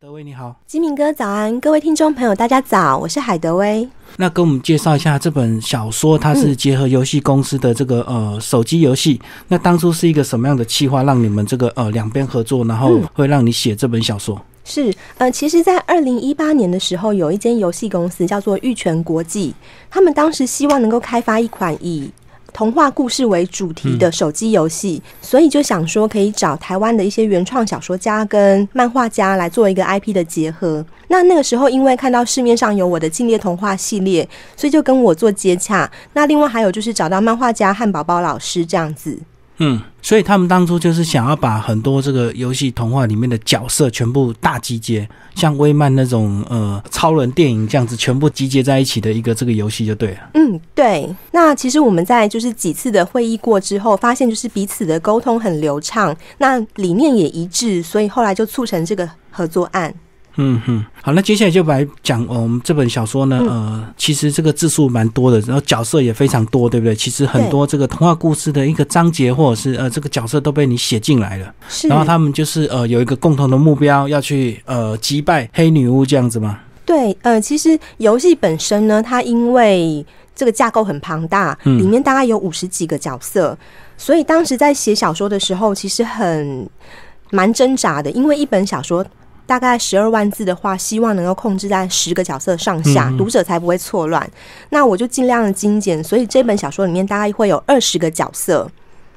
德威你好，金明哥早安，各位听众朋友大家早，我是海德威。那跟我们介绍一下这本小说，它是结合游戏公司的这个呃手机游戏。那当初是一个什么样的计划，让你们这个呃两边合作，然后会让你写这本小说？是呃，其实，在二零一八年的时候，有一间游戏公司叫做玉泉国际，他们当时希望能够开发一款以童话故事为主题的手机游戏，所以就想说可以找台湾的一些原创小说家跟漫画家来做一个 IP 的结合。那那个时候，因为看到市面上有我的《禁猎童话》系列，所以就跟我做接洽。那另外还有就是找到漫画家汉堡包老师这样子。嗯，所以他们当初就是想要把很多这个游戏童话里面的角色全部大集结，像威曼那种呃超人电影这样子，全部集结在一起的一个这个游戏就对了。嗯，对。那其实我们在就是几次的会议过之后，发现就是彼此的沟通很流畅，那理念也一致，所以后来就促成这个合作案。嗯哼，好，那接下来就来讲我们这本小说呢。呃，其实这个字数蛮多的，然后角色也非常多，对不对？其实很多这个童话故事的一个章节或者是呃这个角色都被你写进来了。是。然后他们就是呃有一个共同的目标，要去呃击败黑女巫这样子吗？对，呃，其实游戏本身呢，它因为这个架构很庞大，里面大概有五十几个角色，所以当时在写小说的时候，其实很蛮挣扎的，因为一本小说。大概十二万字的话，希望能够控制在十个角色上下，读者才不会错乱。那我就尽量的精简，所以这本小说里面大概会有二十个角色。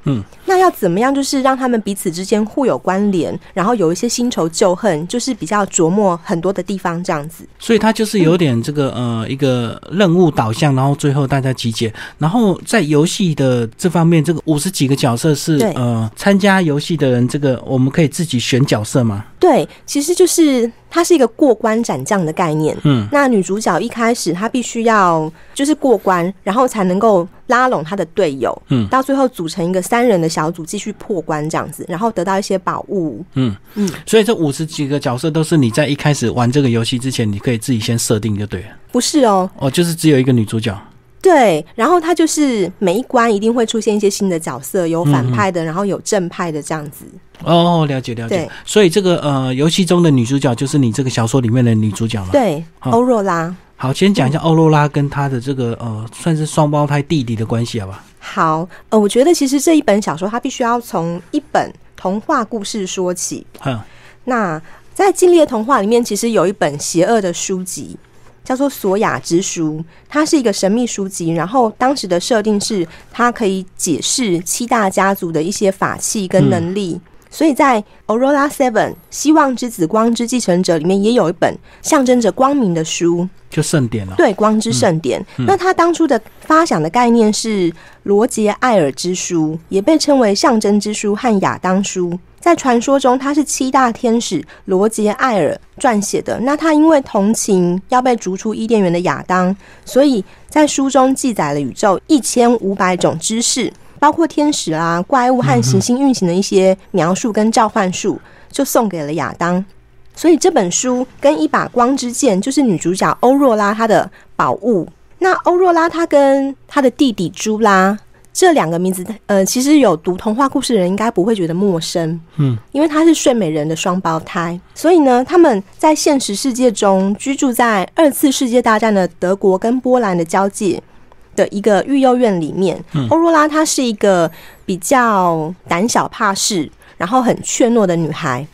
嗯，那要怎么样，就是让他们彼此之间互有关联，然后有一些新仇旧恨，就是比较琢磨很多的地方这样子。所以他就是有点这个呃一个任务导向，然后最后大家集结。然后在游戏的这方面，这个五十几个角色是呃参加游戏的人，这个我们可以自己选角色吗？对，其实就是它是一个过关斩将的概念。嗯，那女主角一开始她必须要就是过关，然后才能够拉拢她的队友。嗯，到最后组成一个三人的小组继续破关这样子，然后得到一些宝物。嗯嗯，所以这五十几个角色都是你在一开始玩这个游戏之前，你可以自己先设定就对了。不是哦，哦，就是只有一个女主角。对，然后它就是每一关一定会出现一些新的角色，有反派的，然后有正派的这样子。哦，了解了解。所以这个呃，游戏中的女主角就是你这个小说里面的女主角吗？对，欧若拉。好，先讲一下欧若拉跟她的这个呃，算是双胞胎弟弟的关系，好吧？好，呃，我觉得其实这一本小说它必须要从一本童话故事说起。嗯，那在《禁猎童话》里面，其实有一本邪恶的书籍。叫做《索雅之书》，它是一个神秘书籍。然后当时的设定是，它可以解释七大家族的一些法器跟能力。所以在《Aurora Seven》希望之子光之继承者里面，也有一本象征着光明的书，就圣典了。对，光之圣典。那他当初的发想的概念是罗杰艾尔之书，也被称为象征之书和亚当书。在传说中，他是七大天使罗杰艾尔撰写的。那他因为同情要被逐出伊甸园的亚当，所以在书中记载了宇宙一千五百种知识，包括天使啊、怪物和行星运行的一些描述跟召唤术，就送给了亚当。所以这本书跟一把光之剑，就是女主角欧若拉她的宝物。那欧若拉她跟她的弟弟朱拉。这两个名字，呃，其实有读童话故事的人应该不会觉得陌生，嗯，因为他是睡美人的双胞胎，所以呢，他们在现实世界中居住在二次世界大战的德国跟波兰的交界的一个育幼院里面。欧若拉她是一个比较胆小怕事，然后很怯懦的女孩，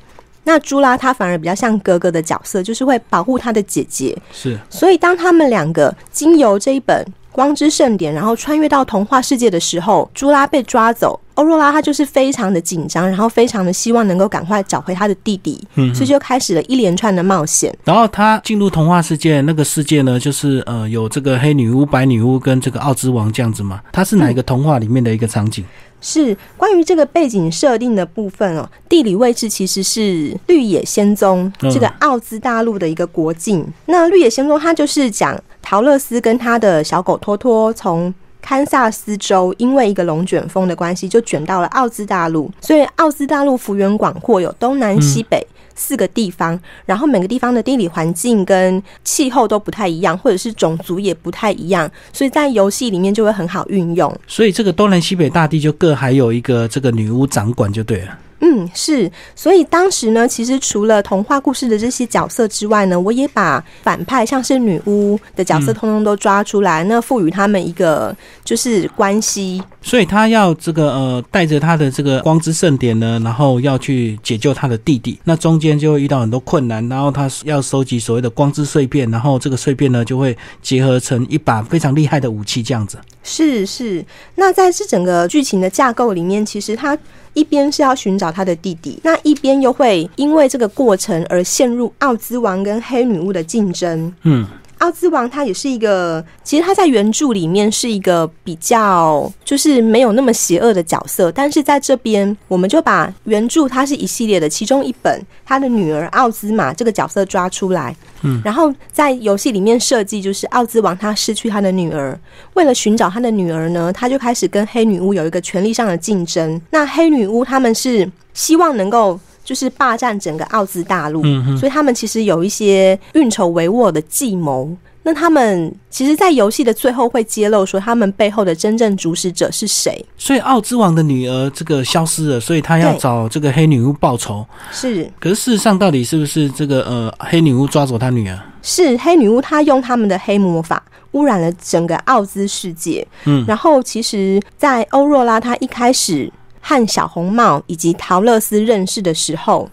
那朱拉她反而比较像哥哥的角色，就是会保护她的姐姐。是，所以当他们两个经由这一本。光之盛典，然后穿越到童话世界的时候，朱拉被抓走，欧若拉她就是非常的紧张，然后非常的希望能够赶快找回她的弟弟，嗯，所以就开始了一连串的冒险。然后她进入童话世界，那个世界呢，就是呃有这个黑女巫、白女巫跟这个奥之王这样子嘛。它是哪一个童话里面的一个场景？是关于这个背景设定的部分哦。地理位置其实是绿野仙踪这个奥兹大陆的一个国境。那绿野仙踪它就是讲。陶乐斯跟他的小狗托托从堪萨斯州因为一个龙卷风的关系，就卷到了奥兹大陆。所以奥兹大陆幅员广阔，有东南西北四个地方，然后每个地方的地理环境跟气候都不太一样，或者是种族也不太一样，所以在游戏里面就会很好运用。所以这个东南西北大地就各还有一个这个女巫掌管就对了。嗯，是。所以当时呢，其实除了童话故事的这些角色之外呢，我也把反派像是女巫的角色通通都抓出来，那赋予他们一个就是关系。所以他要这个呃，带着他的这个光之盛典呢，然后要去解救他的弟弟。那中间就会遇到很多困难，然后他要收集所谓的光之碎片，然后这个碎片呢就会结合成一把非常厉害的武器，这样子。是是。那在这整个剧情的架构里面，其实他一边是要寻找他的弟弟，那一边又会因为这个过程而陷入奥兹王跟黑女巫的竞争。嗯。奥兹王他也是一个，其实他在原著里面是一个比较就是没有那么邪恶的角色，但是在这边我们就把原著它是一系列的其中一本，他的女儿奥兹玛这个角色抓出来，嗯，然后在游戏里面设计就是奥兹王他失去他的女儿，为了寻找他的女儿呢，他就开始跟黑女巫有一个权力上的竞争。那黑女巫他们是希望能够。就是霸占整个奥兹大陆，所以他们其实有一些运筹帷幄的计谋。那他们其实，在游戏的最后会揭露说，他们背后的真正主使者是谁。所以奥兹王的女儿这个消失了，所以他要找这个黑女巫报仇。是，可是事实上，到底是不是这个呃黑女巫抓走他女儿？是黑女巫，她用他们的黑魔法污染了整个奥兹世界。嗯，然后其实，在欧若拉她一开始。和小红帽以及陶乐斯认识的时候，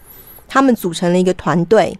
他们组成了一个团队。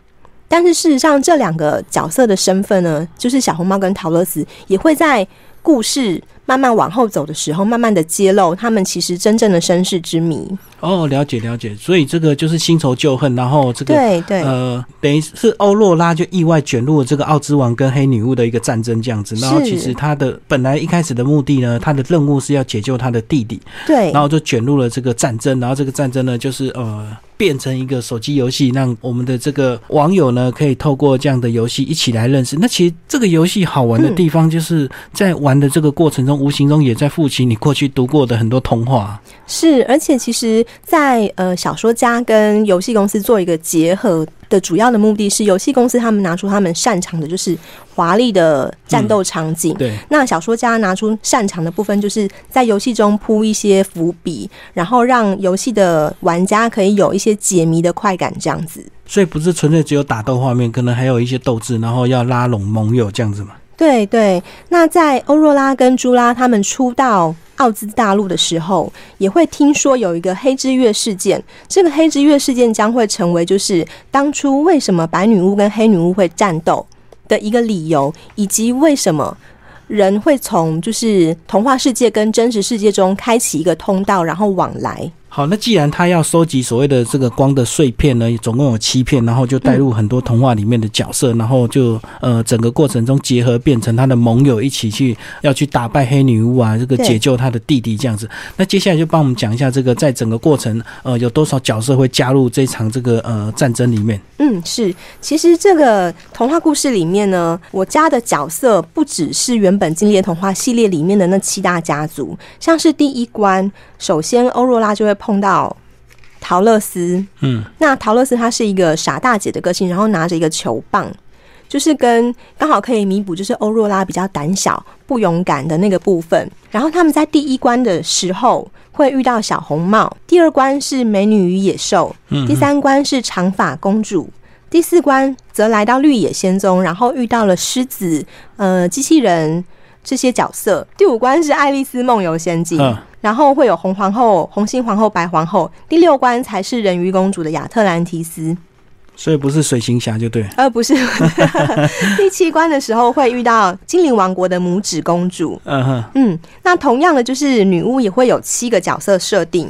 但是事实上，这两个角色的身份呢，就是小红帽跟陶乐斯，也会在故事。慢慢往后走的时候，慢慢的揭露他们其实真正的身世之谜。哦，了解了解，所以这个就是新仇旧恨，然后这个对对，呃，等于是欧若拉就意外卷入了这个奥兹王跟黑女巫的一个战争这样子。然后其实他的本来一开始的目的呢，他的任务是要解救他的弟弟，对，然后就卷入了这个战争，然后这个战争呢，就是呃。变成一个手机游戏，让我们的这个网友呢，可以透过这样的游戏一起来认识。那其实这个游戏好玩的地方，就是在玩的这个过程中，无形中也在复习你过去读过的很多童话。是，而且其实，在呃小说家跟游戏公司做一个结合。的主要的目的是，游戏公司他们拿出他们擅长的，就是华丽的战斗场景。对，那小说家拿出擅长的部分，就是在游戏中铺一些伏笔，然后让游戏的玩家可以有一些解谜的快感，这样子。所以不是纯粹只有打斗画面，可能还有一些斗志，然后要拉拢盟友这样子嘛？对对。那在欧若拉跟朱拉他们出道。奥兹大陆的时候，也会听说有一个黑之月事件。这个黑之月事件将会成为就是当初为什么白女巫跟黑女巫会战斗的一个理由，以及为什么人会从就是童话世界跟真实世界中开启一个通道，然后往来。好，那既然他要收集所谓的这个光的碎片呢，总共有七片，然后就带入很多童话里面的角色，然后就呃整个过程中结合变成他的盟友一起去要去打败黑女巫啊，这个解救他的弟弟这样子。那接下来就帮我们讲一下这个在整个过程呃有多少角色会加入这场这个呃战争里面。嗯，是，其实这个童话故事里面呢，我加的角色不只是原本《经典童话》系列里面的那七大家族，像是第一关，首先欧若拉就会。碰到陶乐斯，嗯，那陶乐斯她是一个傻大姐的个性，然后拿着一个球棒，就是跟刚好可以弥补，就是欧若拉比较胆小不勇敢的那个部分。然后他们在第一关的时候会遇到小红帽，第二关是美女与野兽，第三关是长发公主，第四关则来到绿野仙踪，然后遇到了狮子、呃机器人这些角色。第五关是爱丽丝梦游仙境。然后会有红皇后、红心皇后、白皇后，第六关才是人鱼公主的亚特兰提斯，所以不是水行侠就对。呃，不是，第七关的时候会遇到精灵王国的拇指公主。嗯哼，嗯，那同样的就是女巫也会有七个角色设定，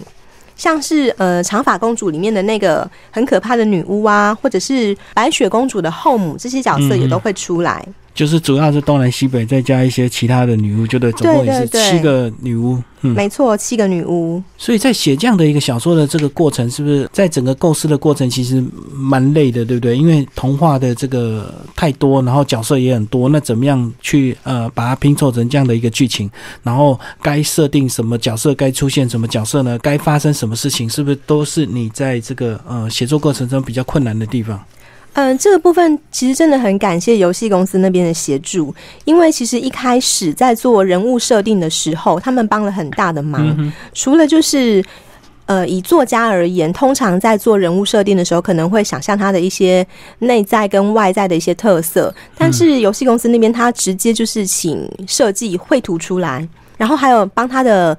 像是呃长发公主里面的那个很可怕的女巫啊，或者是白雪公主的后母，这些角色也都会出来。就是主要是东南西北，再加一些其他的女巫，就对，总共也是七个女巫。嗯，没错，七个女巫。所以在写这样的一个小说的这个过程，是不是在整个构思的过程其实蛮累的，对不对？因为童话的这个太多，然后角色也很多，那怎么样去呃把它拼凑成这样的一个剧情？然后该设定什么角色，该出现什么角色呢？该发生什么事情？是不是都是你在这个呃写作过程中比较困难的地方？嗯，这个部分其实真的很感谢游戏公司那边的协助，因为其实一开始在做人物设定的时候，他们帮了很大的忙。除了就是呃，以作家而言，通常在做人物设定的时候，可能会想象他的一些内在跟外在的一些特色。但是游戏公司那边，他直接就是请设计绘图出来，然后还有帮他的。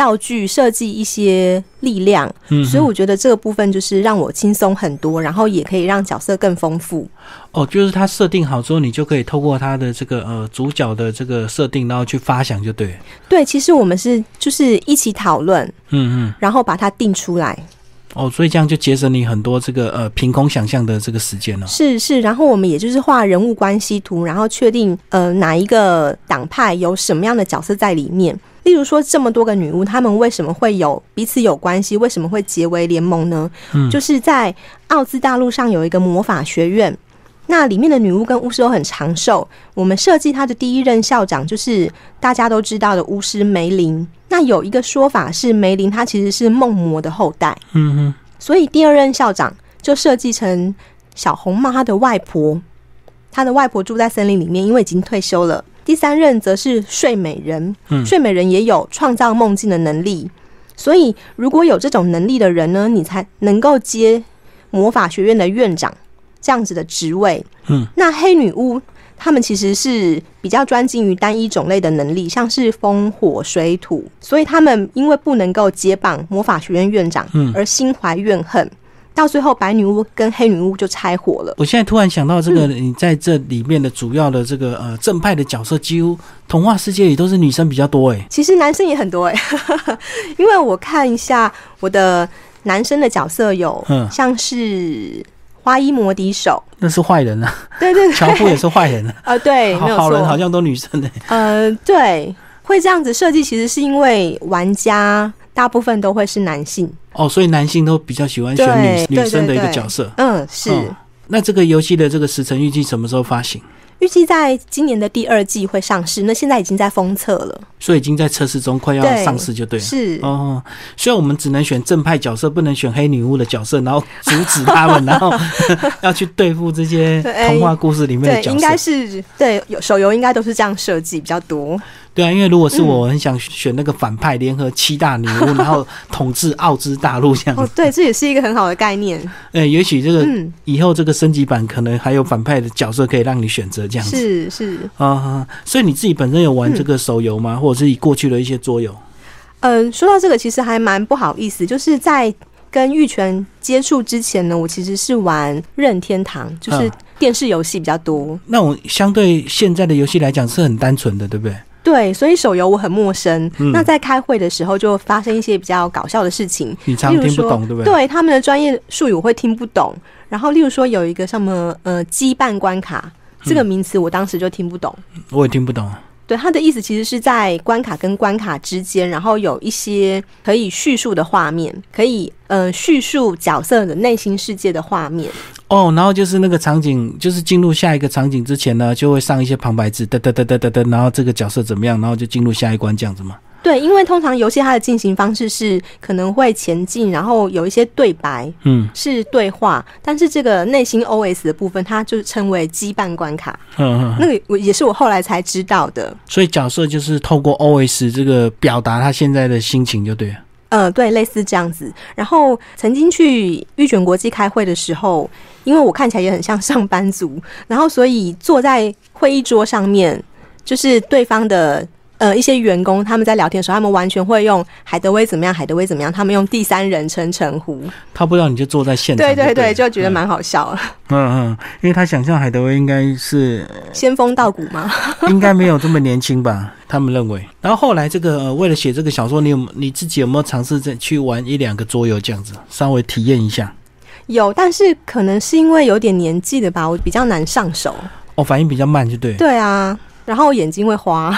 道具设计一些力量，嗯所以我觉得这个部分就是让我轻松很多，然后也可以让角色更丰富。哦，就是他设定好之后，你就可以透过他的这个呃主角的这个设定，然后去发想，就对。对，其实我们是就是一起讨论，嗯嗯，然后把它定出来。哦，所以这样就节省你很多这个呃凭空想象的这个时间了。是是，然后我们也就是画人物关系图，然后确定呃哪一个党派有什么样的角色在里面。例如说，这么多个女巫，她们为什么会有彼此有关系？为什么会结为联盟呢？嗯，就是在奥兹大陆上有一个魔法学院，那里面的女巫跟巫师都很长寿。我们设计她的第一任校长就是大家都知道的巫师梅林。那有一个说法是，梅林她其实是梦魔的后代。嗯哼，所以第二任校长就设计成小红帽她的外婆，她的外婆住在森林里面，因为已经退休了。第三任则是睡美人，睡美人也有创造梦境的能力，所以如果有这种能力的人呢，你才能够接魔法学院的院长这样子的职位。嗯，那黑女巫他们其实是比较专精于单一种类的能力，像是风、火、水、土，所以他们因为不能够接棒魔法学院院长，而心怀怨恨。到最后，白女巫跟黑女巫就拆伙了。我现在突然想到，这个你在这里面的主要的这个呃正派的角色，几乎童话世界里都是女生比较多哎。其实男生也很多哎，因为我看一下我的男生的角色有，嗯像是花衣魔笛手，那是坏人啊。对对，樵夫 也是坏人啊。啊，对，好人好像都女生哎。呃，对，会这样子设计，其实是因为玩家。大部分都会是男性哦，所以男性都比较喜欢选女女生的一个角色。嗯，是。那这个游戏的这个时程预计什么时候发行？预计在今年的第二季会上市。那现在已经在封测了，所以已经在测试中，快要上市就对了。是哦，所以我们只能选正派角色，不能选黑女巫的角色，然后阻止他们，然后 要去对付这些童话故事里面的角色。应该是对，有手游应该都是这样设计比较多。对啊，因为如果是我，我很想选那个反派联合七大女巫，然后统治奥兹大陆这样。哦，对，这也是一个很好的概念。哎，也许这个以后这个升级版可能还有反派的角色可以让你选择这样子。是是啊，所以你自己本身有玩这个手游吗？或者是以过去的一些桌游？嗯，说到这个，其实还蛮不好意思，就是在跟玉泉接触之前呢，我其实是玩任天堂，就是电视游戏比较多。那我相对现在的游戏来讲是很单纯的，对不对？对，所以手游我很陌生。那在开会的时候，就发生一些比较搞笑的事情。你常听不懂，对不对？对他们的专业术语我会听不懂。然后，例如说有一个什么呃羁绊关卡这个名词，我当时就听不懂。我也听不懂。对，他的意思其实是在关卡跟关卡之间，然后有一些可以叙述的画面，可以呃叙述角色的内心世界的画面。哦，然后就是那个场景，就是进入下一个场景之前呢，就会上一些旁白字，哒哒哒哒哒哒，然后这个角色怎么样，然后就进入下一关这样子吗？对，因为通常游戏它的进行方式是可能会前进，然后有一些对白，嗯，是对话，但是这个内心 OS 的部分，它就称为羁绊关卡。嗯嗯，那个我也是我后来才知道的。所以角色就是透过 OS 这个表达他现在的心情，就对了。呃，对，类似这样子。然后曾经去玉卷国际开会的时候，因为我看起来也很像上班族，然后所以坐在会议桌上面，就是对方的。呃，一些员工他们在聊天的时候，他们完全会用海德威怎么样，海德威怎么样，他们用第三人称称呼。他不知道你就坐在现场，对对对，就觉得蛮好笑。嗯嗯，因为他想象海德威应该是仙风道骨吗？应该没有这么年轻吧？他们认为。然后后来这个为了写这个小说，你有你自己有没有尝试在去玩一两个桌游这样子，稍微体验一下？有，但是可能是因为有点年纪的吧，我比较难上手。哦，反应比较慢，就对。对啊，然后眼睛会花。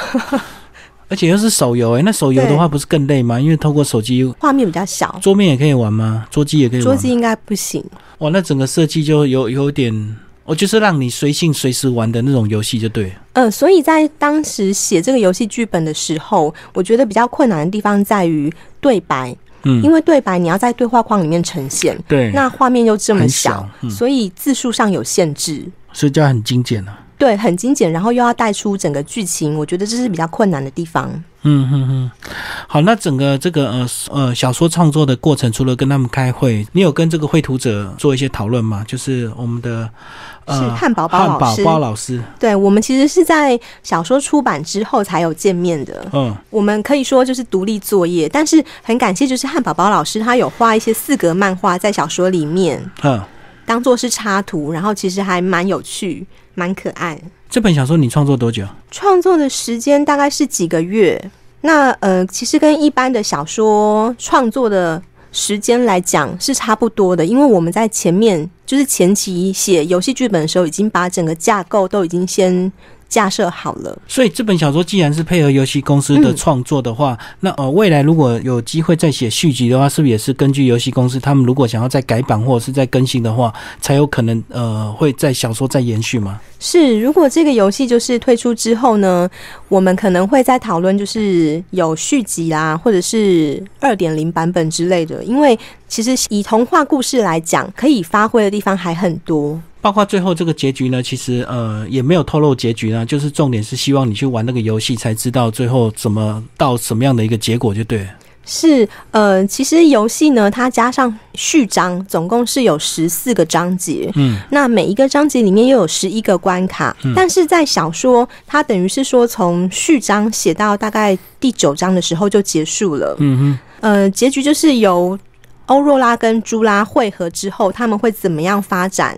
而且又是手游哎，那手游的话不是更累吗？因为透过手机画面比较小，桌面也可以玩吗？桌机也可以玩？桌机应该不行。哇，那整个设计就有有点，我就是让你随性随时玩的那种游戏，就对。嗯，所以在当时写这个游戏剧本的时候，我觉得比较困难的地方在于对白，嗯，因为对白你要在对话框里面呈现，对，那画面又这么小，所以字数上有限制，所以就要很精简了。对，很精简，然后又要带出整个剧情，我觉得这是比较困难的地方。嗯嗯嗯，好，那整个这个呃呃小说创作的过程，除了跟他们开会，你有跟这个绘图者做一些讨论吗？就是我们的是汉堡包老师，包老师，对我们其实是在小说出版之后才有见面的。嗯，我们可以说就是独立作业，但是很感谢，就是汉堡包老师他有画一些四格漫画在小说里面，嗯，当做是插图，然后其实还蛮有趣，蛮可爱。这本小说你创作多久？创作的时间大概是几个月。那呃，其实跟一般的小说创作的时间来讲是差不多的，因为我们在前面就是前期写游戏剧本的时候，已经把整个架构都已经先。架设好了，所以这本小说既然是配合游戏公司的创作的话，那呃未来如果有机会再写续集的话，是不是也是根据游戏公司他们如果想要再改版或者是再更新的话，才有可能呃会在小说再延续吗？是，如果这个游戏就是推出之后呢，我们可能会在讨论就是有续集啦，或者是二点零版本之类的，因为其实以童话故事来讲，可以发挥的地方还很多。包括最后这个结局呢，其实呃也没有透露结局呢，就是重点是希望你去玩那个游戏才知道最后怎么到什么样的一个结果就对。是呃，其实游戏呢，它加上序章，总共是有十四个章节。嗯，那每一个章节里面又有十一个关卡。嗯，但是在小说，它等于是说从序章写到大概第九章的时候就结束了。嗯哼，呃，结局就是由欧若拉跟朱拉汇合之后，他们会怎么样发展？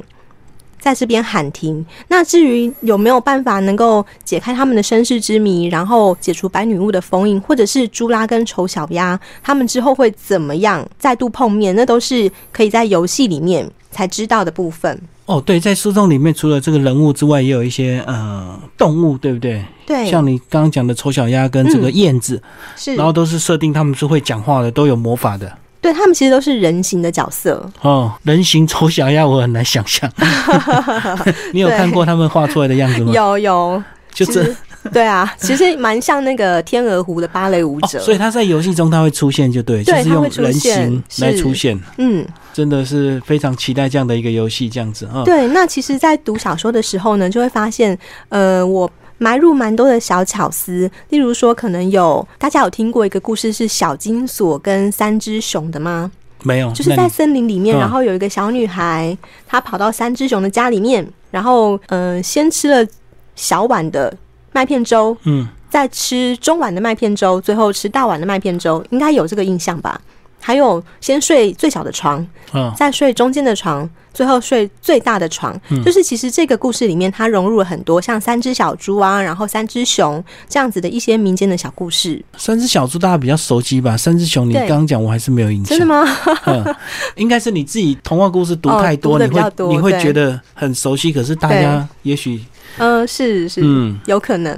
在这边喊停。那至于有没有办法能够解开他们的身世之谜，然后解除白女巫的封印，或者是朱拉跟丑小鸭他们之后会怎么样再度碰面，那都是可以在游戏里面才知道的部分。哦，对，在书中里面除了这个人物之外，也有一些呃动物，对不对？对，像你刚刚讲的丑小鸭跟这个燕子，是，然后都是设定他们是会讲话的，都有魔法的。对他们其实都是人形的角色哦，人形丑小鸭我很难想象。你有看过他们画出来的样子吗？有有，就这。对啊，其实蛮像那个天鹅湖的芭蕾舞者。所以他在游戏中他会出现，就对，就是用人形来出现。嗯，真的是非常期待这样的一个游戏，这样子啊。对，那其实，在读小说的时候呢，就会发现，呃，我。埋入蛮多的小巧思，例如说，可能有大家有听过一个故事是小金锁跟三只熊的吗？没有，就是在森林里面，然后有一个小女孩，她跑到三只熊的家里面，然后嗯，先吃了小碗的麦片粥，嗯，再吃中碗的麦片粥，最后吃大碗的麦片粥，应该有这个印象吧？还有先睡最小的床，嗯，再睡中间的床。最后睡最大的床，就是其实这个故事里面，它融入了很多像三只小猪啊，然后三只熊这样子的一些民间的小故事。三只小猪大家比较熟悉吧？三只熊你刚刚讲我还是没有印象，真的吗？应该是你自己童话故事读太多，你会你会觉得很熟悉，可是大家也许嗯是是嗯有可能。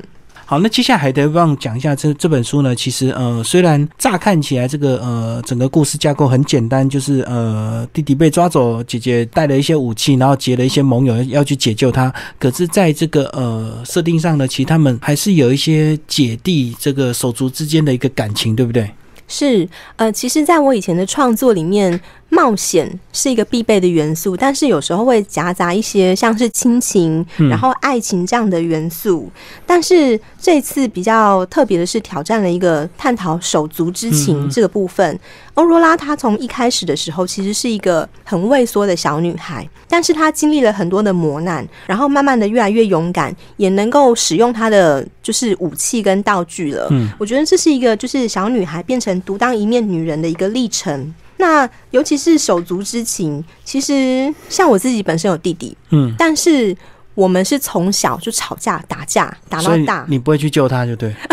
好，那接下来还得帮讲一下这这本书呢？其实呃，虽然乍看起来这个呃整个故事架构很简单，就是呃弟弟被抓走，姐姐带了一些武器，然后结了一些盟友要去解救他。可是在这个呃设定上呢，其实他们还是有一些姐弟这个手足之间的一个感情，对不对？是呃，其实在我以前的创作里面。冒险是一个必备的元素，但是有时候会夹杂一些像是亲情、然后爱情这样的元素。但是这次比较特别的是，挑战了一个探讨手足之情这个部分。欧若拉她从一开始的时候其实是一个很畏缩的小女孩，但是她经历了很多的磨难，然后慢慢的越来越勇敢，也能够使用她的就是武器跟道具了。嗯，我觉得这是一个就是小女孩变成独当一面女人的一个历程。那尤其是手足之情，其实像我自己本身有弟弟，嗯，但是我们是从小就吵架打架打到大，你不会去救他就对。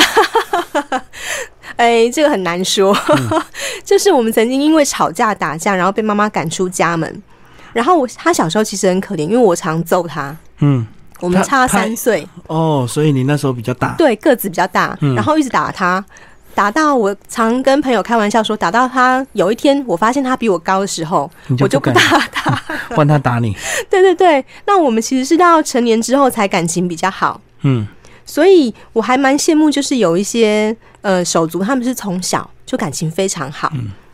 哎，这个很难说，就是我们曾经因为吵架打架，然后被妈妈赶出家门。然后我他小时候其实很可怜，因为我常揍他，嗯，我们差三岁哦，所以你那时候比较大，对，个子比较大，然后一直打他。打到我常跟朋友开玩笑说，打到他有一天我发现他比我高的时候，我就不打他，换他打你。对对对，那我们其实是到成年之后才感情比较好。嗯，所以我还蛮羡慕，就是有一些呃手足，他们是从小就感情非常好，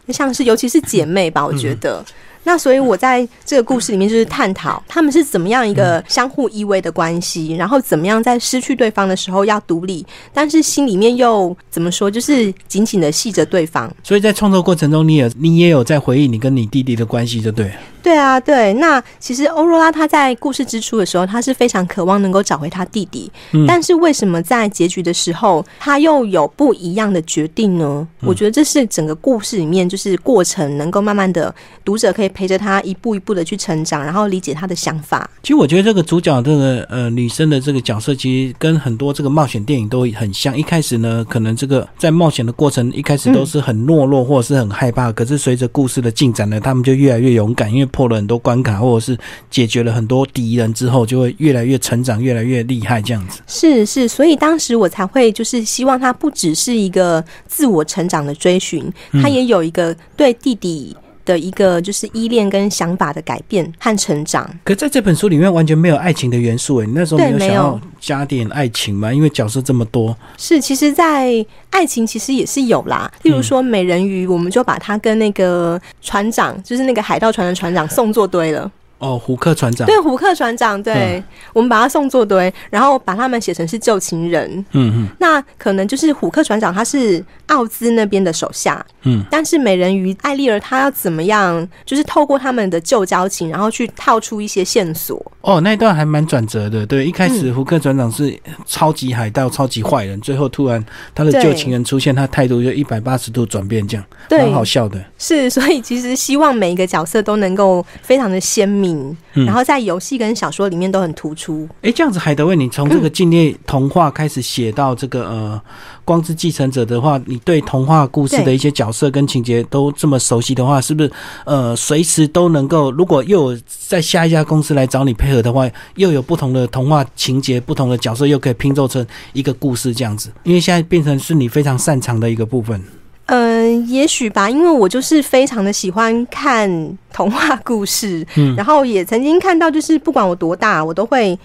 像是尤其是姐妹吧，我觉得。那所以我在这个故事里面就是探讨他们是怎么样一个相互依偎的关系，然后怎么样在失去对方的时候要独立，但是心里面又怎么说，就是紧紧的系着对方。所以在创作过程中，你也你也有在回忆你跟你弟弟的关系，就对。对啊，对。那其实欧若拉她在故事之初的时候，她是非常渴望能够找回她弟弟，但是为什么在结局的时候，她又有不一样的决定呢？我觉得这是整个故事里面就是过程，能够慢慢的读者可以陪着她一步一步的去成长，然后理解她的想法。其实我觉得这个主角这个呃女生的这个角色，其实跟很多这个冒险电影都很像。一开始呢，可能这个在冒险的过程一开始都是很懦弱或者是很害怕，可是随着故事的进展呢，他们就越来越勇敢，因为破了很多关卡，或者是解决了很多敌人之后，就会越来越成长，越来越厉害这样子。是是，所以当时我才会就是希望他不只是一个自我成长的追寻，他也有一个对弟弟。的一个就是依恋跟想法的改变和成长，可在这本书里面完全没有爱情的元素诶，你那时候没有想要加点爱情吗？因为角色这么多，是其实，在爱情其实也是有啦。例如说美人鱼，我们就把它跟那个船长，就是那个海盗船的船长送作堆了。哦，胡克船长。对，胡克船长，对我们把他送作堆，然后把他们写成是旧情人。嗯嗯。那可能就是胡克船长他是奥兹那边的手下。嗯。但是美人鱼艾丽儿她要怎么样？就是透过他们的旧交情，然后去套出一些线索。哦，那一段还蛮转折的。对，一开始胡克船长是超级海盗、超级坏人，最后突然他的旧情人出现，他态度就一百八十度转变，这样蛮好笑的。是，所以其实希望每一个角色都能够非常的鲜明。嗯，然后在游戏跟小说里面都很突出。哎，这样子，海德威，你从这个《境内童话》开始写到这个呃《光之继承者》的话，你对童话故事的一些角色跟情节都这么熟悉的话，是不是呃随时都能够？如果又有在下一家公司来找你配合的话，又有不同的童话情节、不同的角色，又可以拼凑成一个故事这样子？因为现在变成是你非常擅长的一个部分。嗯，也许吧，因为我就是非常的喜欢看童话故事，嗯，然后也曾经看到，就是不管我多大，我都会。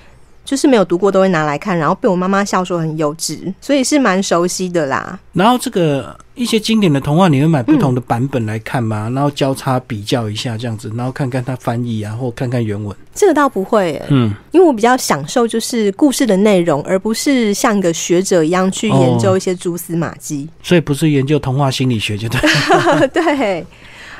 就是没有读过都会拿来看，然后被我妈妈笑说很幼稚，所以是蛮熟悉的啦。然后这个一些经典的童话，你会买不同的版本来看吗？然后交叉比较一下这样子，然后看看它翻译啊，或看看原文。这个倒不会，嗯，因为我比较享受就是故事的内容，而不是像个学者一样去研究一些蛛丝马迹。所以不是研究童话心理学，就对。对。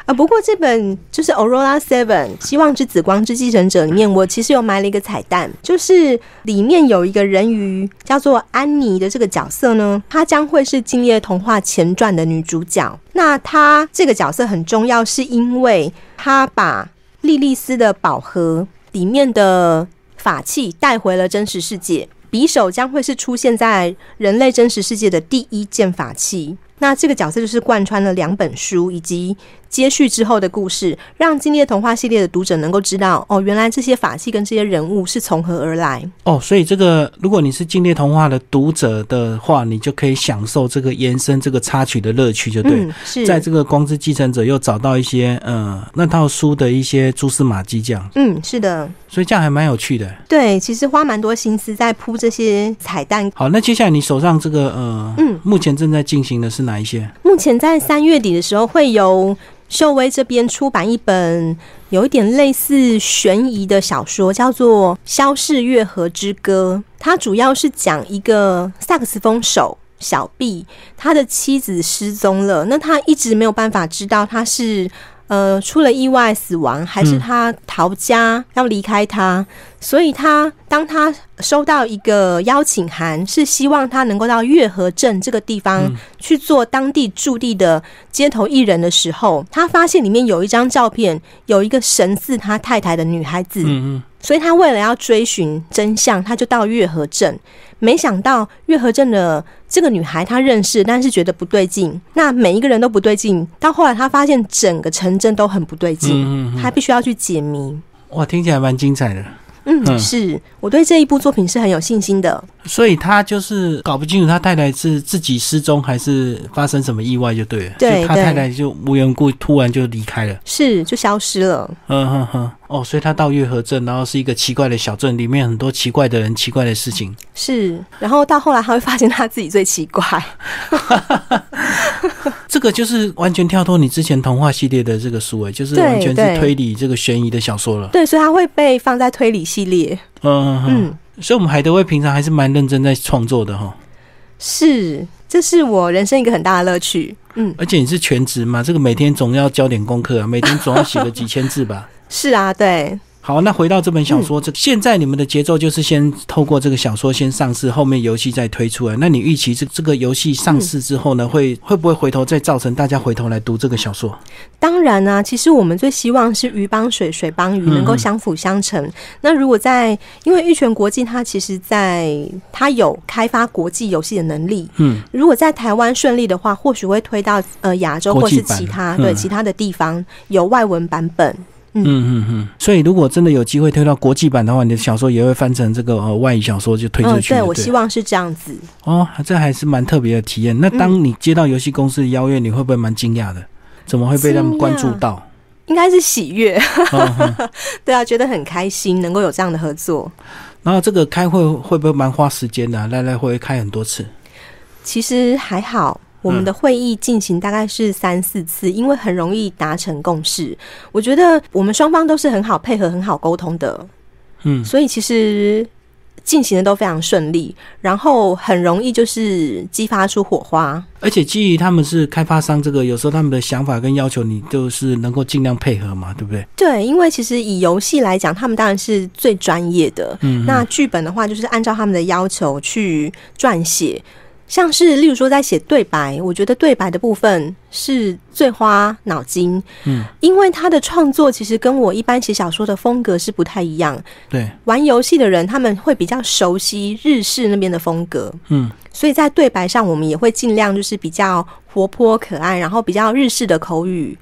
啊，不过这本就是《Aurora Seven》希望之紫光之继承者里面，我其实有埋了一个彩蛋，就是里面有一个人鱼叫做安妮的这个角色呢，她将会是《今夜童话》前传的女主角。那她这个角色很重要，是因为她把莉莉丝的宝盒里面的法器带回了真实世界，匕首将会是出现在人类真实世界的第一件法器。那这个角色就是贯穿了两本书以及接续之后的故事，让《今天童话》系列的读者能够知道，哦，原来这些法器跟这些人物是从何而来。哦，所以这个如果你是《今天童话》的读者的话，你就可以享受这个延伸、这个插曲的乐趣，就对。是在这个《光之继承者》又找到一些，嗯，那套书的一些蛛丝马迹，这样。嗯，是的。所以这样还蛮有趣的。对，其实花蛮多心思在铺这些彩蛋。好，那接下来你手上这个，呃，嗯，目前正在进行的是哪一些？目前在三月底的时候，会由秀威这边出版一本有一点类似悬疑的小说，叫做《消逝月河之歌》。它主要是讲一个萨克斯风手小 B，他的妻子失踪了，那他一直没有办法知道他是。呃，出了意外死亡，还是他逃家要离开他？所以他当他收到一个邀请函，是希望他能够到月河镇这个地方去做当地驻地的街头艺人的时候，他发现里面有一张照片，有一个神似他太太的女孩子。嗯嗯。所以他为了要追寻真相，他就到月河镇。没想到月河镇的这个女孩她认识，但是觉得不对劲。那每一个人都不对劲，到后来她发现整个城镇都很不对劲，她必须要去解谜。哇，听起来蛮精彩的。嗯，是我对这一部作品是很有信心的。所以他就是搞不清楚他太太是自己失踪还是发生什么意外，就对了。对，他太太就无缘故突然就离开了，是就消失了。嗯哼哼，哦，所以他到月河镇，然后是一个奇怪的小镇，里面很多奇怪的人、奇怪的事情。是，然后到后来他会发现他自己最奇怪。这个就是完全跳脱你之前童话系列的这个书诶，就是完全是推理这个悬疑的小说了。对，所以他会被放在推理系列。嗯嗯，所以我们海德威平常还是蛮认真在创作的哈。是，这是我人生一个很大的乐趣。嗯，而且你是全职嘛，这个每天总要交点功课啊，每天总要写个几千字吧。是啊，对。好，那回到这本小说，这现在你们的节奏就是先透过这个小说先上市，后面游戏再推出来。那你预期这这个游戏上市之后呢，会会不会回头再造成大家回头来读这个小说？当然呢，其实我们最希望是鱼帮水，水帮鱼，能够相辅相成。那如果在，因为玉泉国际它其实在它有开发国际游戏的能力，嗯，如果在台湾顺利的话，或许会推到呃亚洲或是其他对其他的地方有外文版本。嗯嗯嗯，所以如果真的有机会推到国际版的话，你的小说也会翻成这个呃外语小说就推出去。对，我希望是这样子。哦，这还是蛮特别的体验。那当你接到游戏公司的邀约，你会不会蛮惊讶的？怎么会被他们关注到？应该是喜悦。对啊，觉得很开心，能够有这样的合作。然后这个开会会不会蛮花时间的？来来回回开很多次？其实还好。我们的会议进行大概是三四次，因为很容易达成共识。我觉得我们双方都是很好配合、很好沟通的，嗯，所以其实进行的都非常顺利，然后很容易就是激发出火花。而且基于他们是开发商，这个有时候他们的想法跟要求，你就是能够尽量配合嘛，对不对？对，因为其实以游戏来讲，他们当然是最专业的。嗯，那剧本的话，就是按照他们的要求去撰写。像是例如说在写对白，我觉得对白的部分是最花脑筋，嗯，因为他的创作其实跟我一般写小说的风格是不太一样。对，玩游戏的人他们会比较熟悉日式那边的风格，嗯，所以在对白上我们也会尽量就是比较活泼可爱，然后比较日式的口语。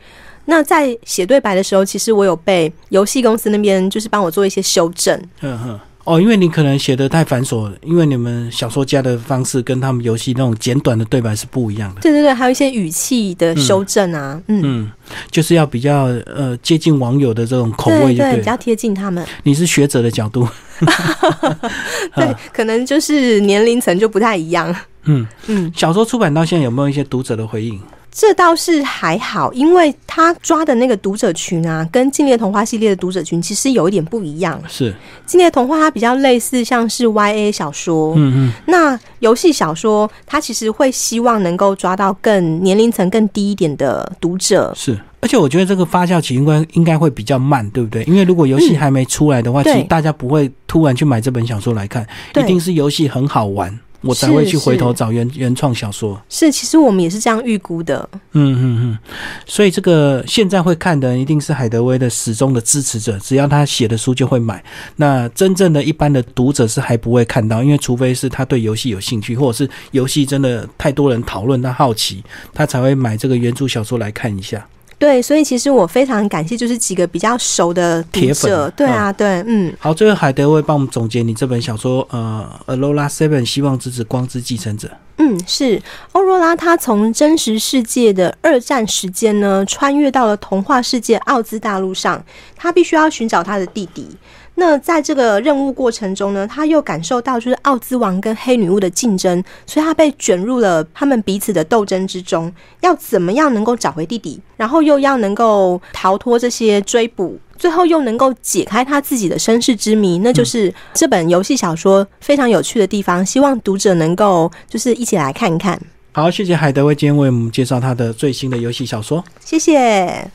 那在写对白的时候，其实我有被游戏公司那边就是帮我做一些修正。嗯哼。哦，因为你可能写的太繁琐，因为你们小说家的方式跟他们游戏那种简短的对白是不一样的。对对对，还有一些语气的修正啊，嗯，就是要比较呃接近网友的这种口味，对，比较贴近他们。你是学者的角度，对，可能就是年龄层就不太一样。嗯嗯，小说出版到现在有没有一些读者的回应？这倒是还好，因为他抓的那个读者群啊，跟《禁猎童话》系列的读者群其实有一点不一样。是《禁猎童话》它比较类似像是 YA 小说，嗯嗯，那游戏小说它其实会希望能够抓到更年龄层更低一点的读者。是，而且我觉得这个发酵期应该应该会比较慢，对不对？因为如果游戏还没出来的话，其实大家不会突然去买这本小说来看，一定是游戏很好玩。我才会去回头找原原创小说。是，其实我们也是这样预估的。嗯嗯嗯，所以这个现在会看的人一定是海德威的始终的支持者，只要他写的书就会买。那真正的一般的读者是还不会看到，因为除非是他对游戏有兴趣，或者是游戏真的太多人讨论，他好奇，他才会买这个原著小说来看一下。对，所以其实我非常感谢，就是几个比较熟的铁粉。对啊，对，嗯。好，最后海德会帮我们总结你这本小说，呃，《Alola Seven》希望之子光之继承者。嗯，是欧若拉，他从真实世界的二战时间呢，穿越到了童话世界奥兹大陆上，他必须要寻找他的弟弟。那在这个任务过程中呢，他又感受到就是奥兹王跟黑女巫的竞争，所以他被卷入了他们彼此的斗争之中。要怎么样能够找回弟弟，然后又要能够逃脱这些追捕，最后又能够解开他自己的身世之谜，那就是这本游戏小说非常有趣的地方。希望读者能够就是一起来看一看。好，谢谢海德威今天为我们介绍他的最新的游戏小说。谢谢。